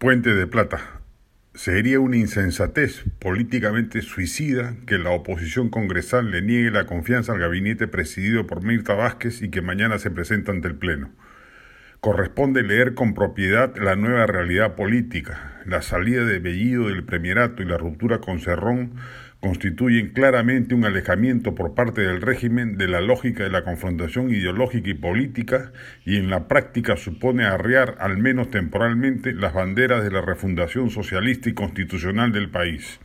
Puente de Plata. Sería una insensatez políticamente suicida que la oposición congresal le niegue la confianza al gabinete presidido por Mirta Vázquez y que mañana se presenta ante el Pleno. Corresponde leer con propiedad la nueva realidad política. La salida de Bellido del Premierato y la ruptura con Cerrón constituyen claramente un alejamiento por parte del régimen de la lógica de la confrontación ideológica y política y en la práctica supone arriar, al menos temporalmente, las banderas de la refundación socialista y constitucional del país.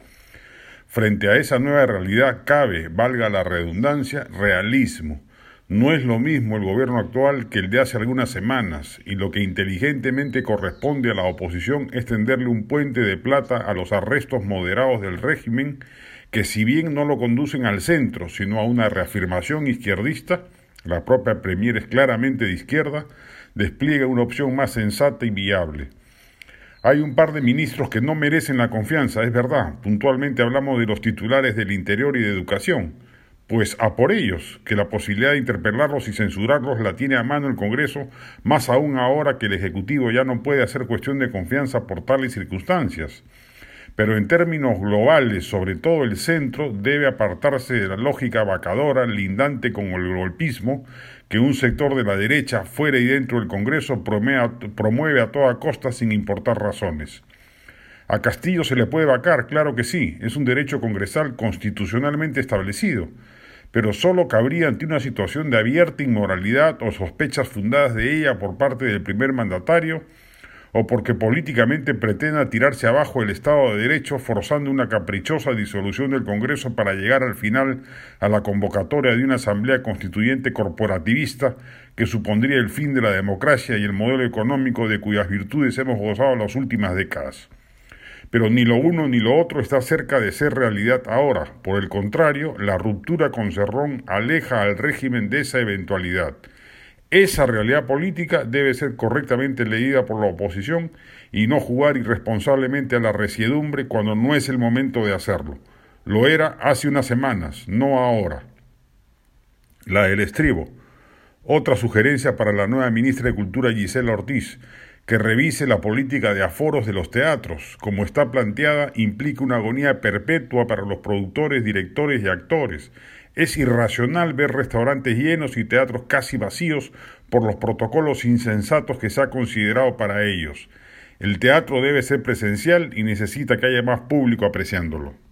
Frente a esa nueva realidad cabe, valga la redundancia, realismo. No es lo mismo el gobierno actual que el de hace algunas semanas, y lo que inteligentemente corresponde a la oposición es tenderle un puente de plata a los arrestos moderados del régimen que si bien no lo conducen al centro, sino a una reafirmación izquierdista, la propia Premier es claramente de izquierda, despliega una opción más sensata y viable. Hay un par de ministros que no merecen la confianza, es verdad. Puntualmente hablamos de los titulares del Interior y de Educación. Pues a por ellos, que la posibilidad de interpelarlos y censurarlos la tiene a mano el Congreso, más aún ahora que el Ejecutivo ya no puede hacer cuestión de confianza por tales circunstancias pero en términos globales, sobre todo el centro, debe apartarse de la lógica vacadora, lindante con el golpismo, que un sector de la derecha, fuera y dentro del Congreso, promueve a toda costa sin importar razones. A Castillo se le puede vacar, claro que sí, es un derecho congresal constitucionalmente establecido, pero solo cabría ante una situación de abierta inmoralidad o sospechas fundadas de ella por parte del primer mandatario, o porque políticamente pretenda tirarse abajo el Estado de Derecho forzando una caprichosa disolución del Congreso para llegar al final a la convocatoria de una asamblea constituyente corporativista que supondría el fin de la democracia y el modelo económico de cuyas virtudes hemos gozado las últimas décadas. Pero ni lo uno ni lo otro está cerca de ser realidad ahora. Por el contrario, la ruptura con Cerrón aleja al régimen de esa eventualidad. Esa realidad política debe ser correctamente leída por la oposición y no jugar irresponsablemente a la resiedumbre cuando no es el momento de hacerlo. Lo era hace unas semanas, no ahora. La del estribo. Otra sugerencia para la nueva ministra de Cultura Gisela Ortiz, que revise la política de aforos de los teatros. Como está planteada, implica una agonía perpetua para los productores, directores y actores. Es irracional ver restaurantes llenos y teatros casi vacíos por los protocolos insensatos que se ha considerado para ellos. El teatro debe ser presencial y necesita que haya más público apreciándolo.